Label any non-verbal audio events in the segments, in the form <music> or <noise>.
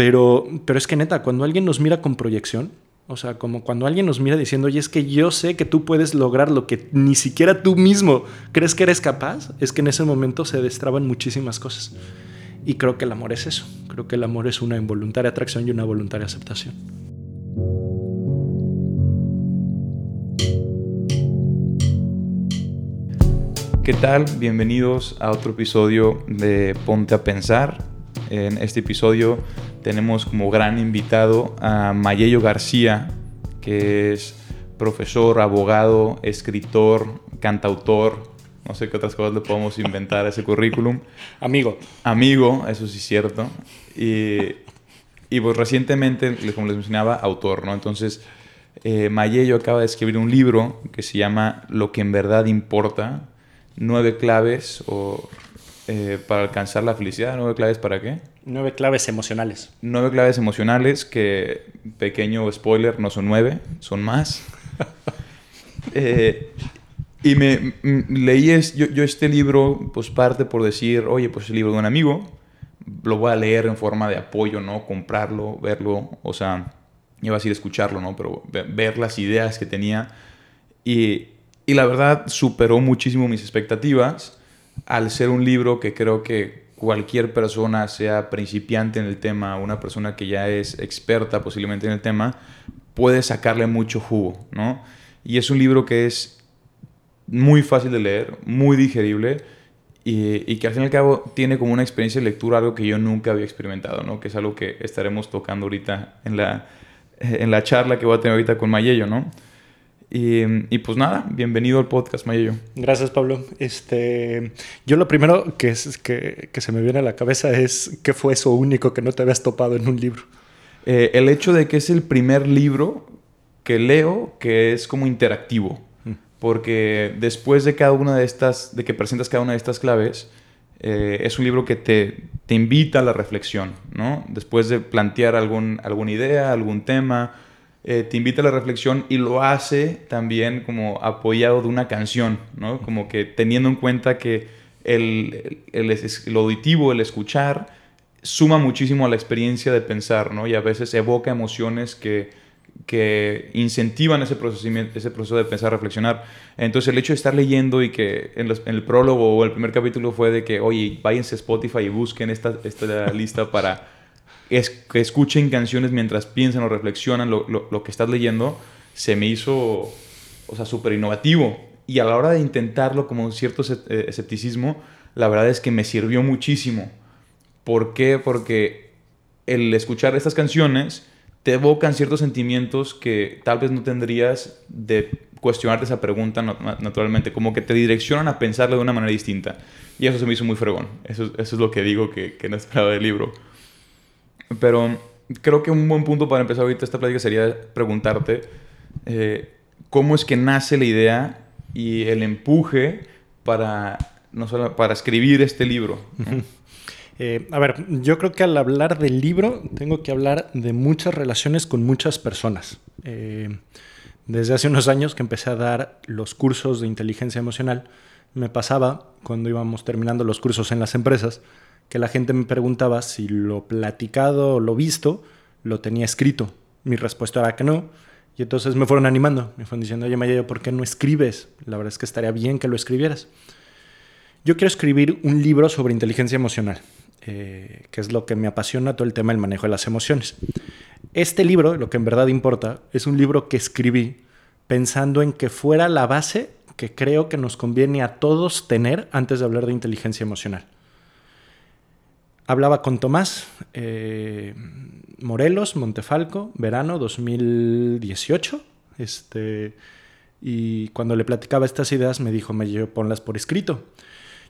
Pero, pero es que neta, cuando alguien nos mira con proyección, o sea, como cuando alguien nos mira diciendo, oye, es que yo sé que tú puedes lograr lo que ni siquiera tú mismo crees que eres capaz, es que en ese momento se destraban muchísimas cosas. Y creo que el amor es eso. Creo que el amor es una involuntaria atracción y una voluntaria aceptación. ¿Qué tal? Bienvenidos a otro episodio de Ponte a Pensar. En este episodio tenemos como gran invitado a Mayello García, que es profesor, abogado, escritor, cantautor, no sé qué otras cosas le podemos inventar a ese currículum. <laughs> Amigo. Amigo, eso sí es cierto. Y, y pues recientemente, como les mencionaba, autor, ¿no? Entonces, eh, Mayello acaba de escribir un libro que se llama Lo que en verdad importa, nueve claves o, eh, para alcanzar la felicidad. ¿Nueve claves para qué? Nueve claves emocionales. Nueve claves emocionales que, pequeño spoiler, no son nueve, son más. <laughs> eh, y me, leí es, yo, yo, este libro, pues parte por decir, oye, pues el libro de un amigo, lo voy a leer en forma de apoyo, ¿no? Comprarlo, verlo, o sea, iba a decir escucharlo, ¿no? Pero ver las ideas que tenía. Y, y la verdad superó muchísimo mis expectativas al ser un libro que creo que cualquier persona, sea principiante en el tema, una persona que ya es experta posiblemente en el tema, puede sacarle mucho jugo, ¿no? Y es un libro que es muy fácil de leer, muy digerible y, y, que al fin y al cabo tiene como una experiencia de lectura algo que yo nunca había experimentado, ¿no? Que es algo que estaremos tocando ahorita en la, en la charla que voy a tener ahorita con Mayello, ¿no? Y, y, pues nada, bienvenido al podcast, Mayello. Gracias, Pablo. Este, yo lo primero que, es, que, que, se me viene a la cabeza es qué fue eso único que no te habías topado en un libro. Eh, el hecho de que es el primer libro que leo que es como interactivo porque después de cada una de estas, de que presentas cada una de estas claves, eh, es un libro que te, te, invita a la reflexión, ¿no? Después de plantear algún, alguna idea, algún tema, eh, te invita a la reflexión y lo hace también como apoyado de una canción, ¿no? Como que teniendo en cuenta que el, el, el, auditivo, el escuchar, suma muchísimo a la experiencia de pensar, ¿no? Y a veces evoca emociones que que incentivan ese, ese proceso de pensar, reflexionar. Entonces el hecho de estar leyendo y que en, el prólogo o el primer capítulo fue de que, oye, váyanse a Spotify y busquen esta, esta lista para es, que escuchen canciones mientras piensan o reflexionan lo, lo, lo que estás leyendo, se me hizo, o sea, súper innovativo. Y a la hora de intentarlo como cierto eh, escepticismo, la verdad es que me sirvió muchísimo. ¿Por qué? Porque el escuchar estas canciones te evocan ciertos sentimientos que tal vez no tendrías de cuestionarte esa pregunta naturalmente, como que te direccionan a pensarlo de una manera distinta. Y eso se me hizo muy fregón. Eso, eso es lo que digo que, que no esperaba del libro. Pero creo que un buen punto para empezar ahorita esta plática sería preguntarte eh, cómo es que nace la idea y el empuje para, no solo, para escribir este libro. Eh, a ver, yo creo que al hablar del libro tengo que hablar de muchas relaciones con muchas personas. Eh, desde hace unos años que empecé a dar los cursos de inteligencia emocional, me pasaba cuando íbamos terminando los cursos en las empresas que la gente me preguntaba si lo platicado o lo visto lo tenía escrito. Mi respuesta era que no. Y entonces me fueron animando, me fueron diciendo, oye Maya, ¿por qué no escribes? La verdad es que estaría bien que lo escribieras. Yo quiero escribir un libro sobre inteligencia emocional eh, que es lo que me apasiona, todo el tema del manejo de las emociones. Este libro, lo que en verdad importa, es un libro que escribí pensando en que fuera la base que creo que nos conviene a todos tener antes de hablar de inteligencia emocional. Hablaba con Tomás eh, Morelos, Montefalco, verano 2018. Este, y cuando le platicaba estas ideas me dijo, me ponlas por escrito.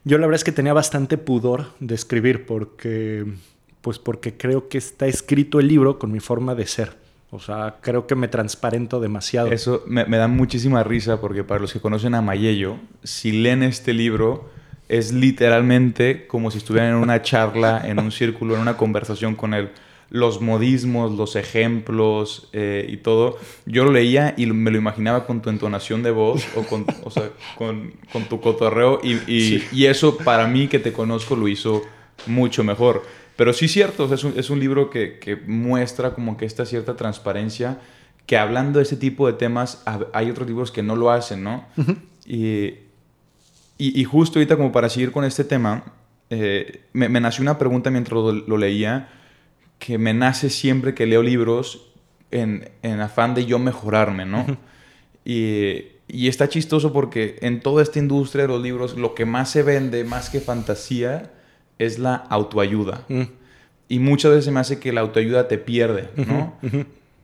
Yo la verdad es que tenía bastante pudor de escribir porque, pues porque creo que está escrito el libro con mi forma de ser. O sea, creo que me transparento demasiado. Eso me, me da muchísima risa porque para los que conocen a Mayello, si leen este libro, es literalmente como si estuvieran en una charla, en un círculo, en una conversación con él los modismos, los ejemplos eh, y todo, yo lo leía y me lo imaginaba con tu entonación de voz o con, o sea, con, con tu cotorreo y, y, sí. y, eso para mí que te conozco lo hizo mucho mejor. Pero sí cierto, es, un, es, un, libro que, que, muestra como que esta cierta transparencia, que hablando de ese tipo de temas, hay otros libros que no lo hacen, ¿no? y, y, justo ahorita como para seguir con este tema, eh, me, me, nació una pregunta mientras lo, leía, que me nace siempre que leo libros en, en afán de yo mejorarme, ¿no? y, y está chistoso porque en toda esta industria de los libros, lo que más se vende, más que fantasía, es la autoayuda. Mm. Y muchas veces me hace que la autoayuda te pierde, ¿no?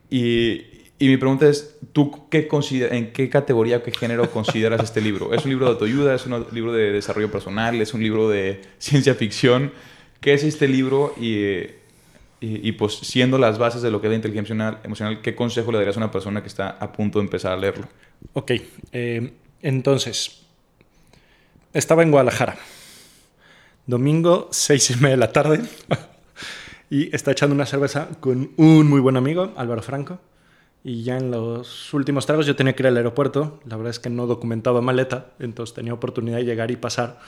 y, y, mi pregunta es, ¿tú qué en qué categoría, qué género <laughs> consideras este libro? ¿Es un libro de autoayuda? ¿Es un libro de desarrollo personal? ¿Es un libro de <laughs> ciencia ficción? ¿Qué es este libro? Y, y, pues siendo las bases de lo que es la inteligencia emocional, ¿qué consejo le darías a una persona que está a punto de empezar a leerlo? Ok, eh, entonces, estaba en Guadalajara domingo, seis y media de la tarde, <laughs> y está echando una cerveza con un muy buen amigo, Álvaro Franco. Y ya en los últimos tragos yo tenía que ir al aeropuerto. La verdad es que no documentaba maleta, entonces tenía oportunidad de llegar y pasar,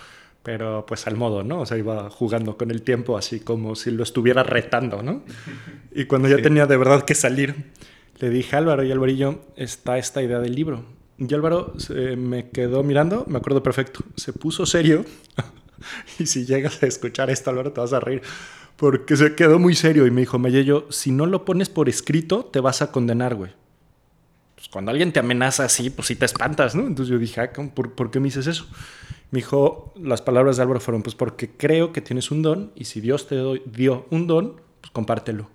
pero pues al modo, ¿no? O sea, iba jugando con el tiempo así como si lo estuviera retando, ¿no? Y cuando ya tenía de verdad que salir, le dije Álvaro y Alvarillo, está esta idea del libro. Y Álvaro me quedó mirando, me acuerdo perfecto, se puso serio <laughs> y si llegas a escuchar esto, Álvaro, te vas a reír. Porque se quedó muy serio y me dijo, Mayello, si no lo pones por escrito, te vas a condenar, güey. Pues cuando alguien te amenaza así, pues sí te espantas, ¿no? Entonces yo dije, ah, ¿por, ¿por qué me dices eso? Me dijo, las palabras de Álvaro fueron, pues porque creo que tienes un don y si Dios te dio un don, pues compártelo.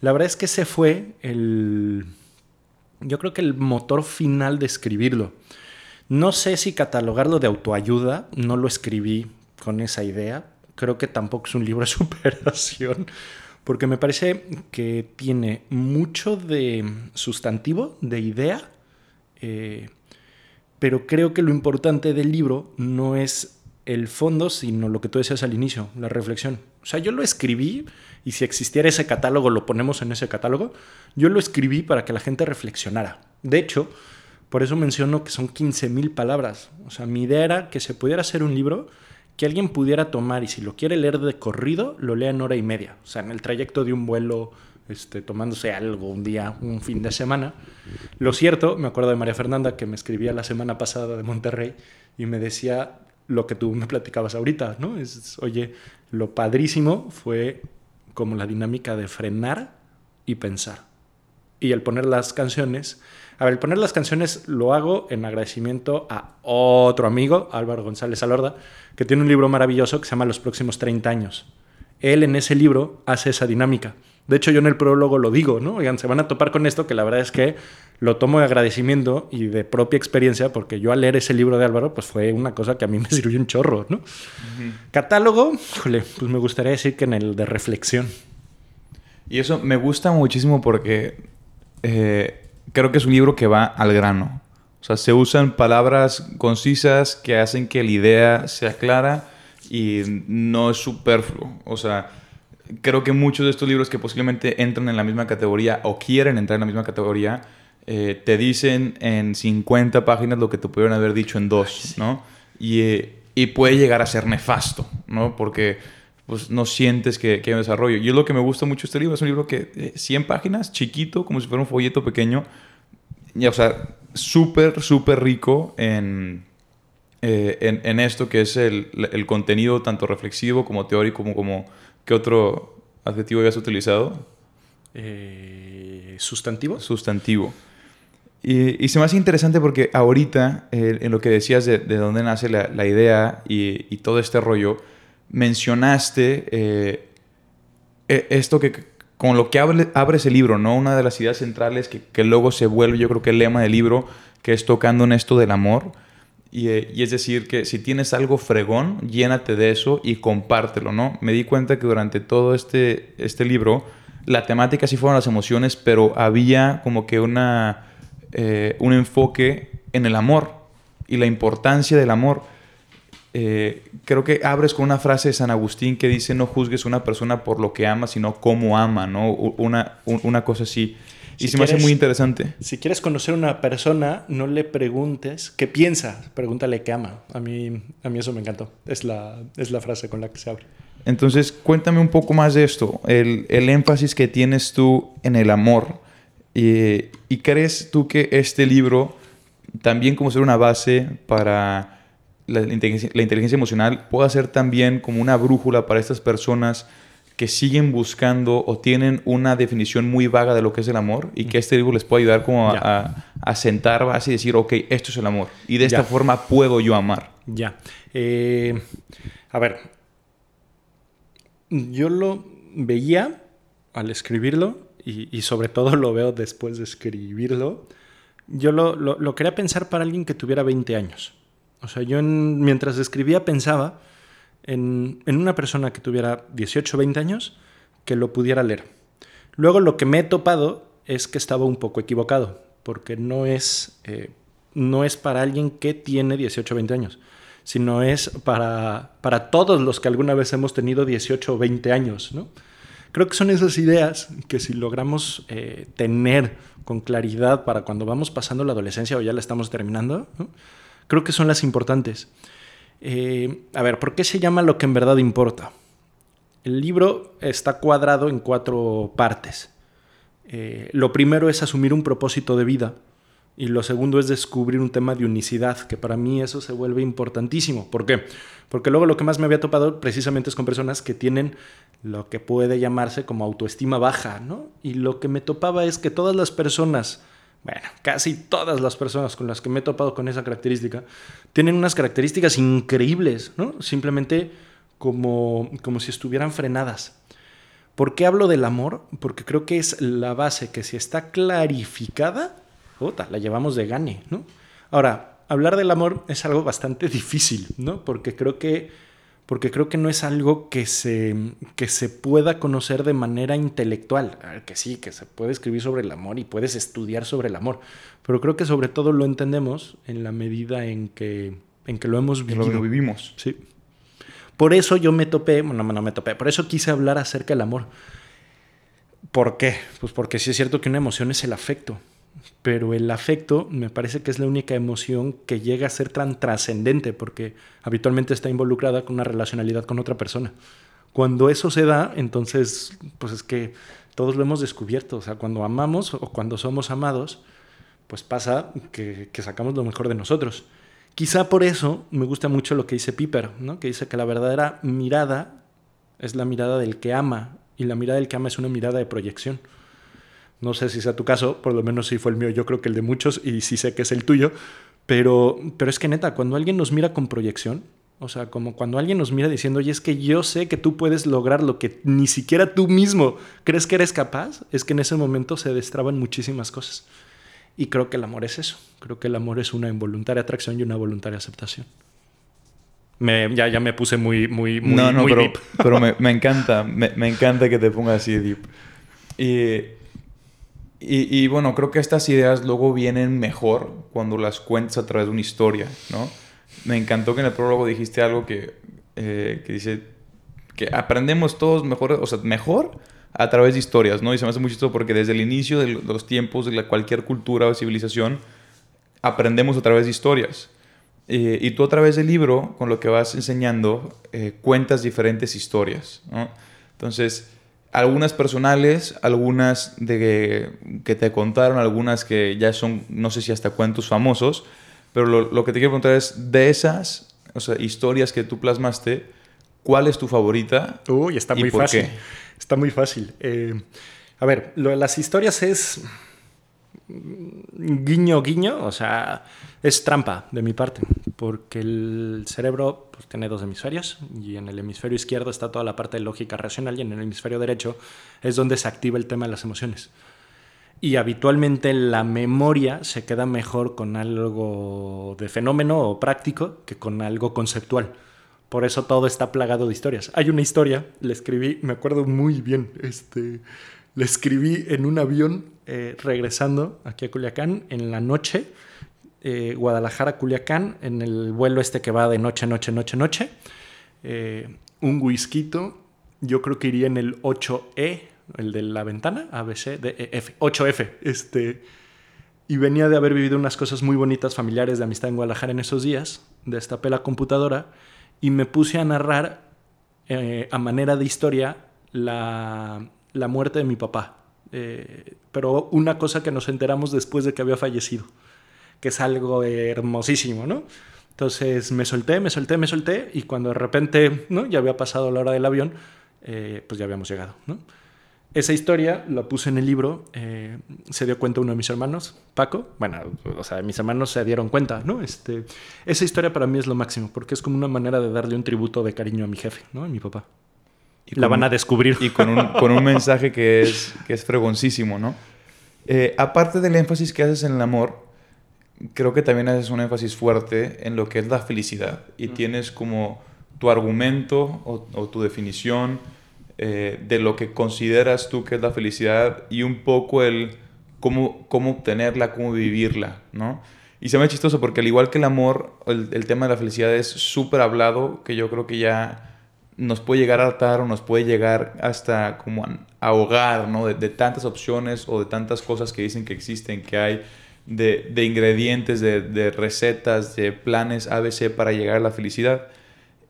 La verdad es que ese fue el, yo creo que el motor final de escribirlo. No sé si catalogarlo de autoayuda, no lo escribí con esa idea. Creo que tampoco es un libro de <laughs> superación, porque me parece que tiene mucho de sustantivo, de idea, eh, pero creo que lo importante del libro no es el fondo, sino lo que tú decías al inicio, la reflexión. O sea, yo lo escribí y si existiera ese catálogo, lo ponemos en ese catálogo, yo lo escribí para que la gente reflexionara. De hecho, por eso menciono que son 15.000 palabras. O sea, mi idea era que se pudiera hacer un libro que alguien pudiera tomar y si lo quiere leer de corrido, lo lea en hora y media. O sea, en el trayecto de un vuelo, este, tomándose algo un día, un fin de semana. Lo cierto, me acuerdo de María Fernanda que me escribía la semana pasada de Monterrey y me decía lo que tú me platicabas ahorita, ¿no? Es, oye, lo padrísimo fue como la dinámica de frenar y pensar. Y el poner las canciones a ver, el poner las canciones lo hago en agradecimiento a otro amigo, Álvaro González Alorda, que tiene un libro maravilloso que se llama Los próximos 30 años. Él en ese libro hace esa dinámica. De hecho, yo en el prólogo lo digo, ¿no? Oigan, se van a topar con esto, que la verdad es que lo tomo de agradecimiento y de propia experiencia, porque yo al leer ese libro de Álvaro, pues fue una cosa que a mí me <laughs> sirvió un chorro, ¿no? Catálogo, híjole, pues me gustaría decir que en el de reflexión. Y eso me gusta muchísimo porque eh, creo que es un libro que va al grano. O sea, se usan palabras concisas que hacen que la idea sea clara y no es superfluo. O sea, creo que muchos de estos libros que posiblemente entran en la misma categoría o quieren entrar en la misma categoría, eh, te dicen en 50 páginas lo que te pudieron haber dicho en dos, ¿no? Y, eh, y, puede llegar a ser nefasto, ¿no? Porque pues no sientes que, que, hay un desarrollo. Y es lo que me gusta mucho este libro. Es un libro que 100 eh, páginas, chiquito, como si fuera un folleto pequeño. Y, o sea, súper, súper rico en, eh, en, en, esto que es el, el, contenido tanto reflexivo como teórico, como, como ¿qué otro adjetivo habías utilizado? Eh, ¿Sustantivo? Sustantivo. Y, y, se me hace interesante porque ahorita, en lo que decías de, de dónde nace la, la idea y, y todo este rollo, mencionaste eh, e, esto que con lo que abre, abres el libro, ¿no? Una de las ideas centrales que, luego se vuelve, yo creo que el lema del libro, que es tocando en esto del amor. Y, eh, y, es decir, que si tienes algo fregón, llénate de eso y compártelo, ¿no? Me di cuenta que durante todo este, este libro, la temática sí fueron las emociones, pero había como que una, eh, un enfoque en el amor y la importancia del amor. Eh, creo que abres con una frase de San Agustín que dice no juzgues a una persona por lo que ama, sino cómo ama, ¿no? Una, una cosa así. Y se me hace muy interesante. Si quieres conocer a una persona, no le preguntes qué piensa, pregúntale qué ama. A mí, a mí eso me encantó. Es la, es la frase con la que se abre. Entonces, cuéntame un poco más de esto, el, énfasis que tienes tú en el amor. y crees tú que este libro, también como ser una base para la inteligencia, la inteligencia emocional, pueda ser también como una brújula para estas personas que siguen buscando o tienen una definición muy vaga de lo que es el amor y que este libro les puede ayudar como a, sentar base y decir, ok, esto es el amor y de esta forma puedo yo amar. Ya. Eh, a ver, yo lo veía al escribirlo y, sobre todo lo veo después de escribirlo. Yo lo, quería pensar para alguien que tuviera 20 años. O sea, yo mientras escribía pensaba en, una persona que tuviera 18 o 20 años que lo pudiera leer. Luego lo que me he topado es que estaba un poco equivocado, porque no es, eh, no es para alguien que tiene 18 o 20 años, sino es para, para todos los que alguna vez hemos tenido 18 o 20 años. ¿no? Creo que son esas ideas que si logramos eh, tener con claridad para cuando vamos pasando la adolescencia o ya la estamos terminando, creo que son las importantes. Eh, a ver, ¿por qué se llama lo que en verdad importa? El libro está cuadrado en cuatro partes. Eh, lo primero es asumir un propósito de vida y lo segundo es descubrir un tema de unicidad, que para mí eso se vuelve importantísimo. ¿Por qué? Porque luego lo que más me había topado precisamente es con personas que tienen lo que puede llamarse como autoestima baja, ¿no? Y lo que me topaba es que todas las personas bueno, casi todas las personas con las que me he topado con esa característica tienen unas características increíbles, ¿no? Simplemente como, como si estuvieran frenadas. ¿Por qué hablo del amor? Porque creo que es la base que si está clarificada, puta, la llevamos de gane, ¿no? Ahora, hablar del amor es algo bastante <laughs> difícil, ¿no? Porque creo que porque creo que no es algo que se, que se pueda conocer de manera intelectual. que sí, que se puede escribir sobre el amor y puedes estudiar sobre el amor, pero creo que sobre todo lo entendemos en la medida en que, en que lo hemos vivido. Lo vivimos. Sí. Por eso yo me topé, bueno, no me topé, por eso quise hablar acerca del amor. ¿Por qué? Pues porque sí es cierto que una emoción es el afecto pero el afecto me parece que es la única emoción que llega a ser tan trascendente porque habitualmente está involucrada con una relacionalidad con otra persona. Cuando eso se da, entonces, pues es que todos lo hemos descubierto, o sea, cuando amamos o cuando somos amados, pues pasa que, sacamos lo mejor de nosotros. Quizá por eso me gusta mucho lo que dice Piper, ¿no? que dice que la verdadera mirada es la mirada del que ama y la mirada del que ama es una mirada de proyección. No sé si sea tu caso, por lo menos sí fue el mío, yo creo que el de muchos y sí sé que es el tuyo, pero, pero es que neta, cuando alguien nos mira con proyección, o sea, como cuando alguien nos mira diciendo, oye, es que yo sé que tú puedes lograr lo que ni siquiera tú mismo crees que eres capaz, es que en ese momento se destraban muchísimas cosas. Y creo que el amor es eso. Creo que el amor es una involuntaria atracción y una voluntaria aceptación. Me, ya, ya me puse muy, muy, muy, no, no, pero, pero me, <laughs> me, encanta, me, me, encanta que te pongas así deep. Y y, bueno, creo que estas ideas luego vienen mejor cuando las cuentas a través de una historia, ¿no? Me encantó que en el prólogo dijiste algo que, eh, que dice que aprendemos todos mejor, o sea, mejor a través de historias, ¿no? Y se me hace muy chistoso porque desde el inicio de los tiempos de cualquier cultura o civilización aprendemos a través de historias. Y tú a través del libro, con lo que vas enseñando, eh, cuentas diferentes historias. Entonces, algunas personales, algunas de que te contaron, algunas que ya son, no sé si hasta cuentos famosos, pero lo, que te quiero preguntar es, de esas o sea, historias que tú plasmaste, ¿cuál es tu favorita? Uy, está muy fácil. Está muy fácil. Eh, a ver, lo de las historias es guiño, guiño, o sea, es trampa de mi parte, porque el cerebro pues, tiene dos hemisferios y en el hemisferio izquierdo está toda la parte de lógica racional y en el hemisferio derecho es donde se activa el tema de las emociones. Y habitualmente la memoria se queda mejor con algo de fenómeno o práctico que con algo conceptual. Por eso todo está plagado de historias. Hay una historia, le escribí, me acuerdo muy bien, este, le escribí en un avión eh, regresando aquí a Culiacán en la noche, eh, Guadalajara-Culiacán, en el vuelo este que va de noche, noche, noche, noche. Eh, un whisky, yo creo que iría en el 8E, el de la ventana, ABC, D, e, F, 8F. Este, y venía de haber vivido unas cosas muy bonitas familiares de amistad en Guadalajara en esos días. Destapé la computadora y me puse a narrar a manera de historia la, la muerte de mi papá. Eh, pero una cosa que nos enteramos después de que había fallecido, que es algo hermosísimo, ¿no? Entonces me solté, me solté, me solté y cuando de repente, ¿no? Ya había pasado la hora del avión, eh, pues ya habíamos llegado, ¿no? Esa historia la puse en el libro, eh, se dio cuenta uno de mis hermanos, Paco, bueno, o sea, mis hermanos se dieron cuenta, ¿no? Este, esa historia para mí es lo máximo, porque es como una manera de darle un tributo de cariño a mi jefe, ¿no? A mi papá. Y la van a descubrir. Y con un, con un mensaje que es, que es fregoncísimo, ¿no? Eh, aparte del énfasis que haces en el amor, creo que también haces un énfasis fuerte en lo que es la felicidad. Y tienes como tu argumento o, tu definición eh, de lo que consideras tú que es la felicidad y un poco el cómo, cómo obtenerla, cómo vivirla, ¿no? Y se me ha chistoso porque al igual que el amor, el, el tema de la felicidad es súper hablado, que yo creo que ya nos puede llegar a atar o nos puede llegar hasta como ahogar, ¿no? De, tantas opciones o de tantas cosas que dicen que existen, que hay, de, de ingredientes, de, de, recetas, de planes ABC para llegar a la felicidad.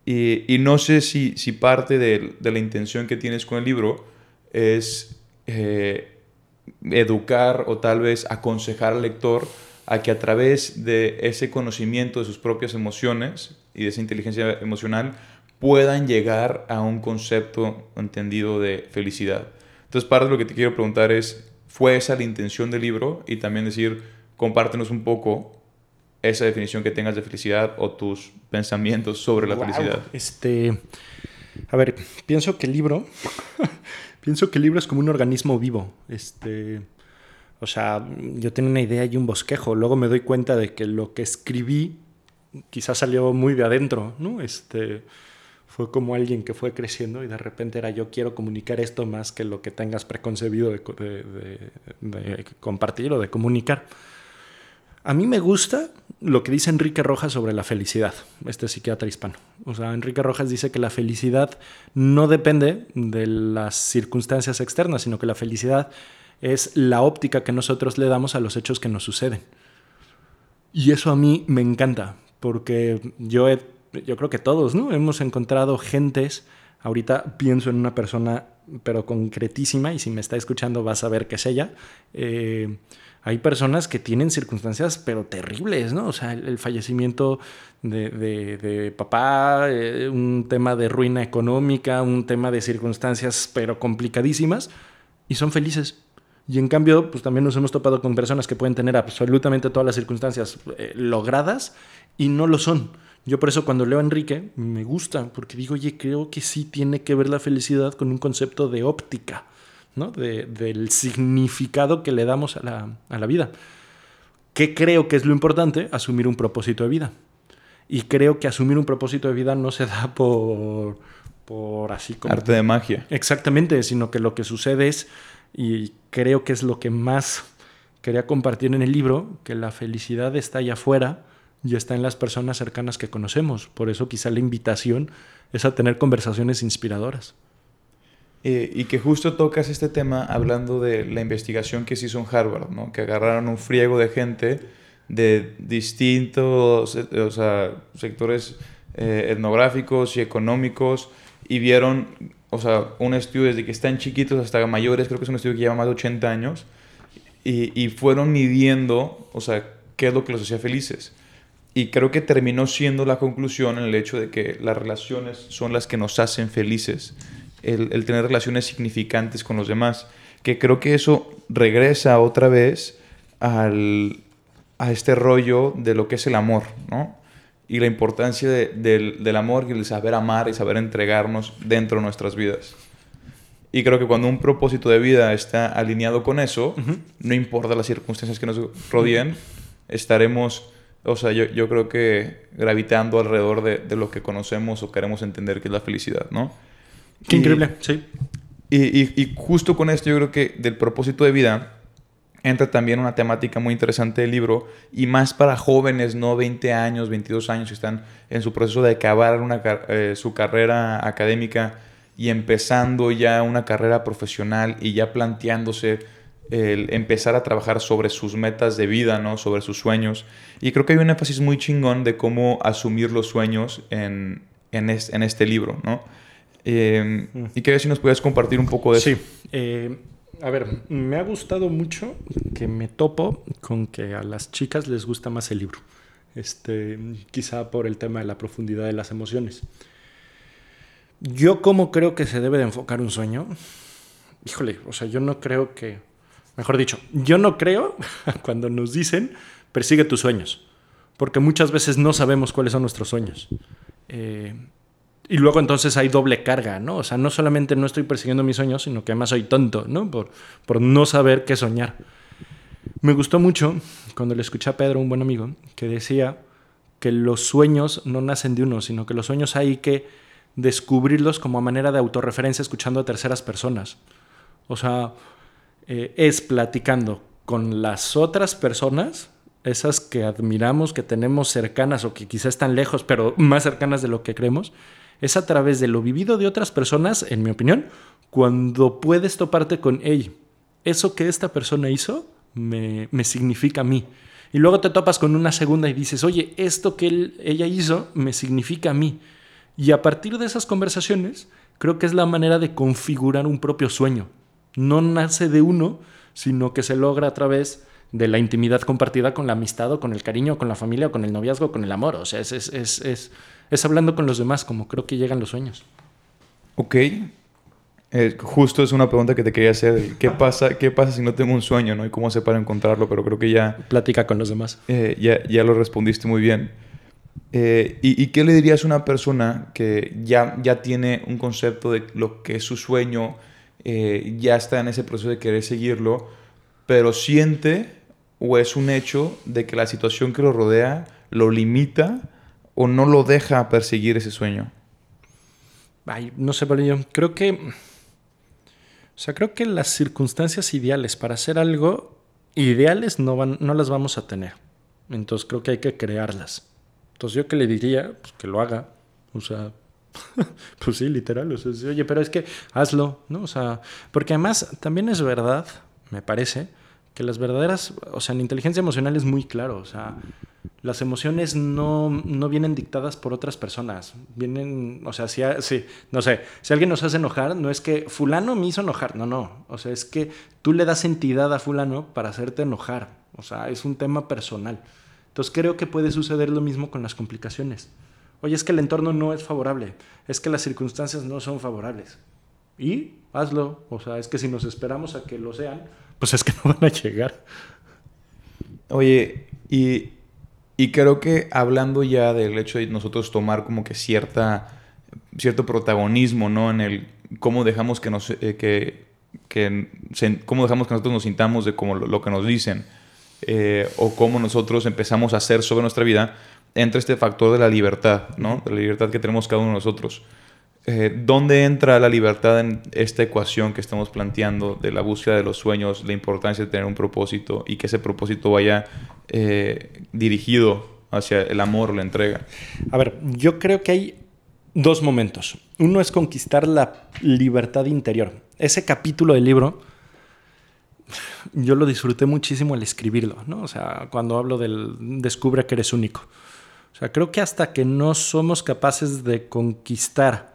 Y, y no sé si, si parte de, de, la intención que tienes con el libro es eh, educar o tal vez aconsejar al lector a que a través de ese conocimiento de sus propias emociones y de esa inteligencia emocional, puedan llegar a un concepto entendido de felicidad. Entonces, parte de lo que te quiero preguntar es, ¿fue esa la intención del libro? Y también decir, compártenos un poco esa definición que tengas de felicidad o tus pensamientos sobre la felicidad. Este, a ver, pienso que el libro, <laughs> pienso que el libro es como un organismo vivo. Este, o sea, yo tenía una idea y un bosquejo. Luego me doy cuenta de que lo que escribí quizás salió muy de adentro, ¿no? Este, fue como alguien que fue creciendo y de repente era yo quiero comunicar esto más que lo que tengas preconcebido de, compartir o de comunicar. A mí me gusta lo que dice Enrique Rojas sobre la felicidad, este psiquiatra hispano. O sea, Enrique Rojas dice que la felicidad no depende de las circunstancias externas, sino que la felicidad es la óptica que nosotros le damos a los hechos que nos suceden. Y eso a mí me encanta, porque yo he yo creo que todos, ¿no? Hemos encontrado gentes, ahorita pienso en una persona, pero concretísima, y si me está escuchando vas a ver que es ella. Eh, hay personas que tienen circunstancias, pero terribles, ¿no? O sea, el, fallecimiento de, papá, eh, un tema de ruina económica, un tema de circunstancias, pero complicadísimas, y son felices. Y en cambio, pues también nos hemos topado con personas que pueden tener absolutamente todas las circunstancias eh, logradas y no lo son. Yo por eso cuando leo a Enrique me gusta, porque digo, oye, creo que sí tiene que ver la felicidad con un concepto de óptica, ¿no? del significado que le damos a la, a la vida. ¿Qué creo que es lo importante? Asumir un propósito de vida. Y creo que asumir un propósito de vida no se da por, por así como... Arte de magia. Exactamente, sino que lo que sucede es, y creo que es lo que más quería compartir en el libro, que la felicidad está allá afuera y está en las personas cercanas que conocemos. Por eso quizá la invitación es a tener conversaciones inspiradoras. Eh, y que justo tocas este tema hablando de la investigación que se hizo en Harvard, ¿no? que agarraron un friego de gente de distintos eh, sectores eh, etnográficos y económicos y vieron o sea, un estudio desde que están chiquitos hasta mayores, creo que es un estudio que lleva más de 80 años, y, y fueron midiendo, o sea, qué es lo que los hacía felices. Y creo que terminó siendo la conclusión en el hecho de que las relaciones son las que nos hacen felices, el, tener relaciones significantes con los demás, que creo que eso regresa otra vez al, a este rollo de lo que es el amor, ¿no? Y la importancia del, del, amor y el saber amar y saber entregarnos dentro de nuestras vidas. Y creo que cuando un propósito de vida está alineado con eso, no importa las circunstancias que nos rodeen, estaremos o sea, yo, yo creo que gravitando alrededor de, de, lo que conocemos o queremos entender que es la felicidad, ¿no? Qué increíble, sí. Y, y, y, justo con esto yo creo que del propósito de vida entra también una temática muy interesante del libro y más para jóvenes, no 20 años, 22 años que están en su proceso de acabar una, eh, su carrera académica y empezando ya una carrera profesional y ya planteándose el empezar a trabajar sobre sus metas de vida, ¿no? Sobre sus sueños. Y creo que hay un énfasis muy chingón de cómo asumir los sueños en, en, en este libro, ¿no? Eh, y quería si nos puedes compartir un poco de eso. Sí. Eh, a ver, me ha gustado mucho que me topo con que a las chicas les gusta más el libro. Este, quizá por el tema de la profundidad de las emociones. Yo como creo que se debe de enfocar un sueño. Híjole, o sea, yo no creo que, mejor dicho, yo no creo <laughs> cuando nos dicen persigue tus sueños, porque muchas veces no sabemos cuáles son nuestros sueños. Eh, y luego entonces hay doble carga, ¿no? O sea, no solamente no estoy persiguiendo mis sueños, sino que además soy tonto, ¿no? Por, por no saber qué soñar. Me gustó mucho cuando le escuché a Pedro, un buen amigo, que decía que los sueños no nacen de uno, sino que los sueños hay que descubrirlos como a manera de autorreferencia escuchando a terceras personas. O sea, eh, es platicando con las otras personas, esas que admiramos, que tenemos cercanas o que quizás están lejos, pero más cercanas de lo que creemos, es a través de lo vivido de otras personas, en mi opinión, cuando puedes toparte con, hey, eso que esta persona hizo me, significa a mí. Y luego te topas con una segunda y dices, oye, esto que ella hizo me significa a mí. Y a partir de esas conversaciones, creo que es la manera de configurar un propio sueño. No nace de uno, sino que se logra a través de la intimidad compartida con la amistad o con el cariño, con la familia o con el noviazgo, con el amor. O sea, es, es, es, es, es hablando con los demás, como creo que llegan los sueños. Ok. Eh, justo es una pregunta que te quería hacer. ¿Qué pasa, ¿Qué pasa si no tengo un sueño? ¿no? ¿Y cómo sé para encontrarlo? Pero creo que ya... Platica con los demás. Eh, ya, ya lo respondiste muy bien. Eh, y, y, qué le dirías a una persona que ya, ya tiene un concepto de lo que es su sueño, eh, ya está en ese proceso de querer seguirlo, pero siente o es un hecho de que la situación que lo rodea lo limita o no lo deja perseguir ese sueño? Ay, no sé, yo creo que... O sea, creo que las circunstancias ideales para hacer algo, ideales no, van, no las vamos a tener. Entonces creo que hay que crearlas. Entonces yo que le diría, pues que lo haga. O sea, <laughs> pues sí, literal. O sea, oye, pero es que hazlo, ¿no? O sea, porque además también es verdad, me parece, que las verdaderas, o sea, la inteligencia emocional es muy claro. O sea, las emociones no, no vienen dictadas por otras personas. Vienen, o sea, si, si, no sé, si alguien nos hace enojar, no es que fulano me hizo enojar, no, no. O sea, es que tú le das entidad a fulano para hacerte enojar. O sea, es un tema personal. Entonces creo que puede suceder lo mismo con las complicaciones. Oye, es que el entorno no es favorable, es que las circunstancias no son favorables. Y hazlo. O sea, es que si nos esperamos a que lo sean, pues es que no van a llegar. Oye, y, y creo que hablando ya del hecho de nosotros tomar como que cierta, cierto protagonismo, ¿no? En el cómo dejamos que nos... Eh, que, cómo dejamos que nosotros nos sintamos de como lo, lo que nos dicen eh, o cómo nosotros empezamos a hacer sobre nuestra vida, entra este factor de la libertad, ¿no? De la libertad que tenemos cada uno de nosotros. Eh, ¿Dónde entra la libertad en esta ecuación que estamos planteando de la búsqueda de los sueños, la importancia de tener un propósito y que ese propósito vaya eh, dirigido hacia el amor, la entrega? A ver, yo creo que hay dos momentos. Uno es conquistar la libertad interior. Ese capítulo del libro yo lo disfruté muchísimo al escribirlo, ¿no? O sea, cuando hablo del descubre que eres único. O sea, creo que hasta que no somos capaces de conquistar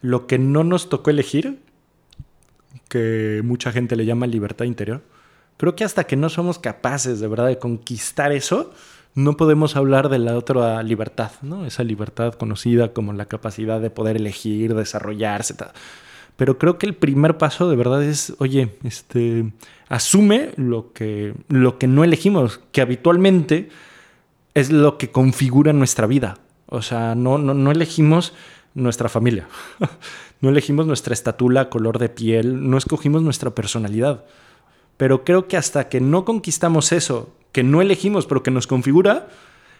lo que no nos tocó elegir, que mucha gente le llama libertad interior, creo que hasta que no somos capaces de verdad de conquistar eso, no podemos hablar de la otra libertad, ¿no? Esa libertad conocida como la capacidad de poder elegir, desarrollarse, tal. Pero creo que el primer paso de verdad es, oye, este, asume lo que, lo que no elegimos, que habitualmente es lo que configura nuestra vida. O sea, no, no, no elegimos nuestra familia, <laughs> no elegimos nuestra estatura, color de piel, no escogimos nuestra personalidad. Pero creo que hasta que no conquistamos eso, que no elegimos, pero que nos configura,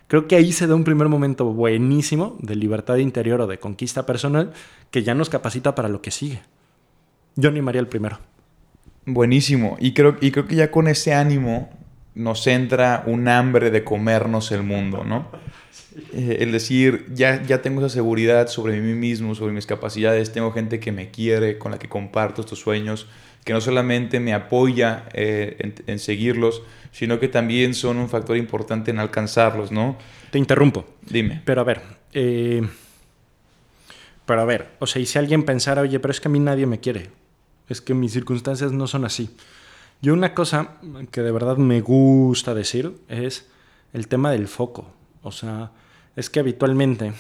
Creo que ahí se da un primer momento buenísimo de libertad interior o de conquista personal que ya nos capacita para lo que sigue. Yo animaría el primero. Buenísimo. Y creo, y creo que ya con ese ánimo nos entra un hambre de comernos el mundo, ¿no? Eh, el decir, ya, ya tengo esa seguridad sobre mí mismo, sobre mis capacidades, tengo gente que me quiere, con la que comparto estos sueños, que no solamente me apoya eh, en, en, seguirlos, sino que también son un factor importante en alcanzarlos, ¿no? Te interrumpo. Dime. Pero a ver, eh, Pero a ver, o sea, y si alguien pensara, oye, pero es que a mí nadie me quiere, es que mis circunstancias no son así. Yo una cosa que de verdad me gusta decir es el tema del foco. O sea, es que habitualmente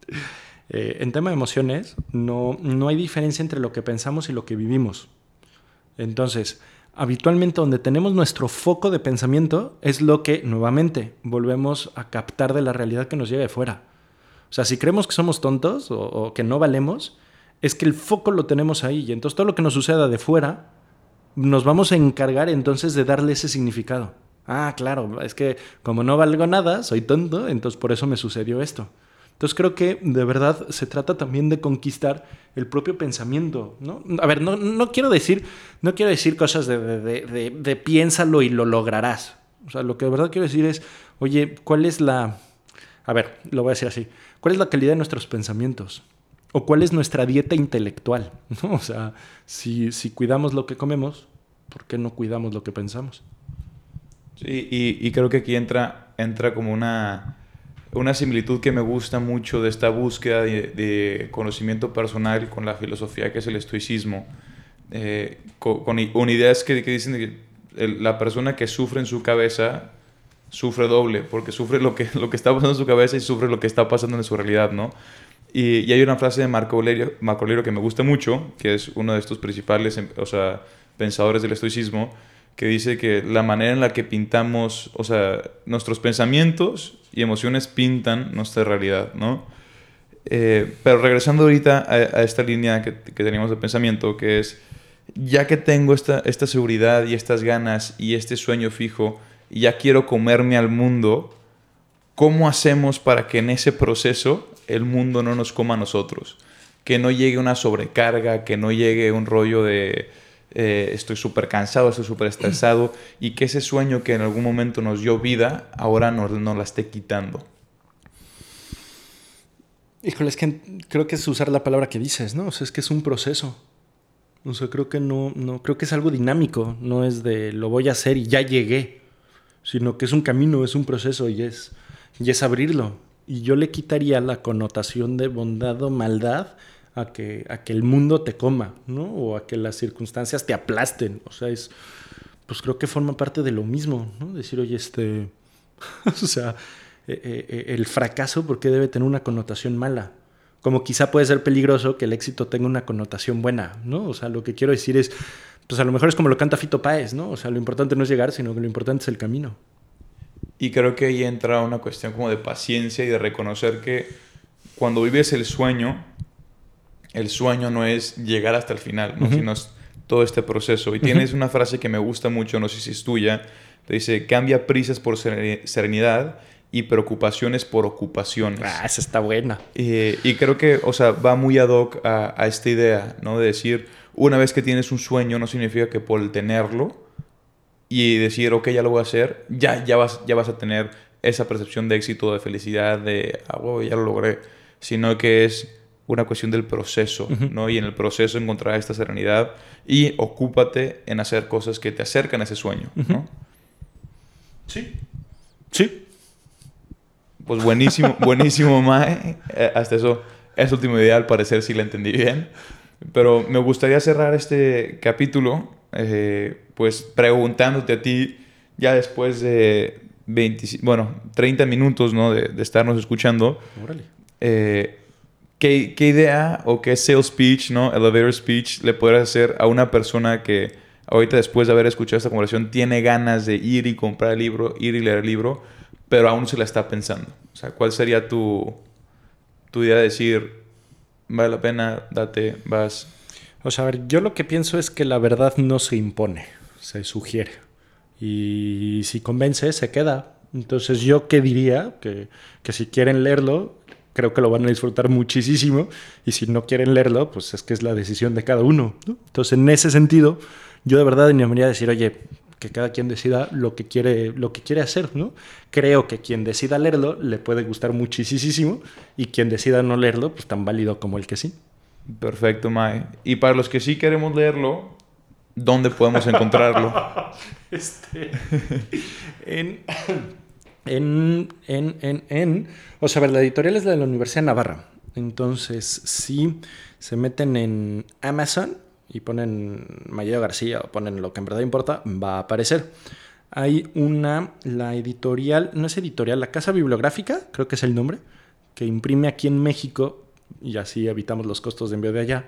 <laughs> eh, en tema de emociones no, no hay diferencia entre lo que pensamos y lo que vivimos. Entonces, habitualmente donde tenemos nuestro foco de pensamiento es lo que nuevamente volvemos a captar de la realidad que nos llega de fuera. O sea, si creemos que somos tontos o, que no valemos, es que el foco lo tenemos ahí y entonces todo lo que nos suceda de fuera nos vamos a encargar entonces de darle ese significado. Ah, claro, es que como no valgo nada, soy tonto, entonces por eso me sucedió esto. Entonces creo que de verdad se trata también de conquistar el propio pensamiento, ¿no? A ver, no, no quiero decir, no quiero decir cosas de, de, de, piénsalo y lo lograrás. O sea, lo que de verdad quiero decir es, oye, ¿cuál es la... A ver, lo voy a decir así. ¿Cuál es la calidad de nuestros pensamientos? ¿O cuál es nuestra dieta intelectual? <laughs> O sea, si, si cuidamos lo que comemos, ¿por qué no cuidamos lo que pensamos? Sí, y, creo que aquí entra, entra como una una similitud que me gusta mucho de esta búsqueda de, conocimiento personal con la filosofía que es el estoicismo, eh, con, ideas que, que dicen que la persona que sufre en su cabeza sufre doble, porque sufre lo que, <laughs> lo que está pasando en su cabeza y sufre lo que está pasando en su realidad, ¿no? Y, hay una frase de Marco Aurelio, que me gusta mucho, que es uno de estos principales o sea, pensadores del estoicismo, que dice que la manera en la que pintamos, o sea, nuestros pensamientos y emociones pintan nuestra realidad, ¿no? Eh, pero regresando ahorita a, esta línea que, que, teníamos de pensamiento, que es, ya que tengo esta, esta seguridad y estas ganas y este sueño fijo, y ya quiero comerme al mundo, ¿cómo hacemos para que en ese proceso el mundo no nos coma a nosotros? Que no llegue una sobrecarga, que no llegue un rollo de eh, estoy súper cansado, estoy súper estresado y que ese sueño que en algún momento nos dio vida, ahora nos, la esté quitando. Híjole, es que creo que es usar la palabra que dices, ¿no? O sea, es que es un proceso. O sea, creo que no, no, creo que es algo dinámico, no es de lo voy a hacer y ya llegué, sino que es un camino, es un proceso y es, y es abrirlo. Y yo le quitaría la connotación de bondad o maldad a que, a que el mundo te coma, ¿no? O a que las circunstancias te aplasten. O sea, es, pues creo que forma parte de lo mismo, ¿no? Decir, oye, este, <laughs> o sea, eh, eh, eh, el fracaso, ¿por qué debe tener una connotación mala? Como quizá puede ser peligroso que el éxito tenga una connotación buena, ¿no? O sea, lo que quiero decir es, pues a lo mejor es como lo canta Fito Páez, ¿no? O sea, lo importante no es llegar, sino que lo importante es el camino. Y creo que ahí entra una cuestión como de paciencia y de reconocer que cuando vives el sueño, el sueño no es llegar hasta el final, sino es todo este proceso. Y tienes una frase que me gusta mucho, no sé si es tuya, te dice, cambia prisas por serenidad y preocupaciones por ocupaciones. Ah, esa está buena. y creo que, o sea, va muy ad hoc a, esta idea, ¿no? De decir, una vez que tienes un sueño no significa que por tenerlo y decir, ok, ya lo voy a hacer, ya, ya, vas, ya vas a tener esa percepción de éxito, de felicidad, de, ah, ya lo logré, sino que es una cuestión del proceso, ¿no? Y en el proceso encontrar esta serenidad y ocúpate en hacer cosas que te acercan a ese sueño, ¿no? Sí. Sí. Pues buenísimo, <laughs> buenísimo, Mae. Eh, hasta eso, es último idea, al parecer sí la entendí bien. Pero me gustaría cerrar este capítulo, eh, pues preguntándote a ti, ya después de 20, bueno, 30 minutos, ¿no? De, de estarnos escuchando. Eh, ¿Qué, idea o qué sales speech, ¿no? elevator speech le podrías hacer a una persona que ahorita después de haber escuchado esta conversación tiene ganas de ir y comprar el libro, ir y leer el libro, pero aún se la está pensando? O sea, ¿cuál sería tu, tu idea de decir, vale la pena, date, vas? O sea, a ver, yo lo que pienso es que la verdad no se impone, se sugiere. Y si convence, se queda. Entonces, ¿yo qué diría? Que, que si quieren leerlo, creo que lo van a disfrutar muchísimo y si no quieren leerlo, pues es que es la decisión de cada uno. Entonces, en ese sentido, yo de verdad animaría a decir, oye, que cada quien decida lo que quiere, lo que quiere hacer, ¿no? Creo que quien decida leerlo le puede gustar muchísimo y quien decida no leerlo, pues tan válido como el que sí. Perfecto, Mae. Y para los que sí queremos leerlo, ¿dónde podemos encontrarlo? <laughs> este, en en, en, en, en, o sea, ver, la editorial es la de la Universidad de Navarra. Entonces, si se meten en Amazon y ponen Mayeo García o ponen lo que en verdad importa, va a aparecer. Hay una, la editorial, no es editorial, la Casa Bibliográfica, creo que es el nombre, que imprime aquí en México, y así evitamos los costos de envío de allá,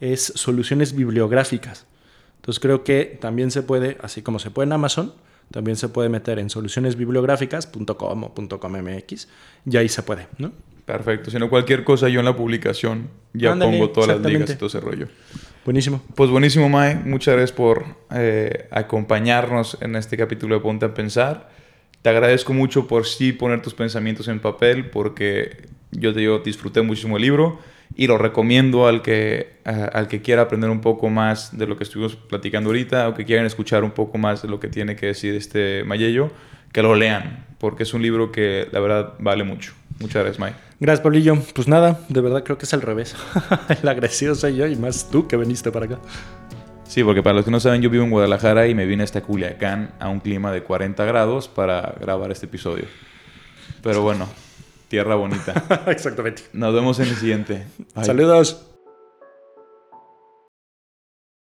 es Soluciones Bibliográficas. Entonces creo que también se puede, así como se puede en Amazon, también se puede meter en solucionesbibliográficas.com o .commx y ahí se puede, ¿no? Perfecto. Si no, cualquier cosa yo en la publicación ya pongo todas las ligas y todo ese rollo. Buenísimo. Pues buenísimo, Mae. Muchas gracias por eh, acompañarnos en este capítulo de Ponte a Pensar. Te agradezco mucho por sí poner tus pensamientos en papel, porque yo te digo, disfruté muchísimo el libro y lo recomiendo al que, al que quiera aprender un poco más de lo que estuvimos platicando ahorita o que quieran escuchar un poco más de lo que tiene que decir este Mayello, que lo lean, porque es un libro que la verdad vale mucho. Muchas gracias, May. Gracias, Pablillo. Pues nada, de verdad creo que es al revés. <laughs> el agresivo soy yo y más tú que viniste para acá. Sí, porque para los que no saben, yo vivo en Guadalajara y me vine hasta Culiacán a un clima de 40 grados para grabar este episodio. Pero bueno, tierra bonita. <laughs> Exactamente. Nos vemos en el siguiente. Saludos.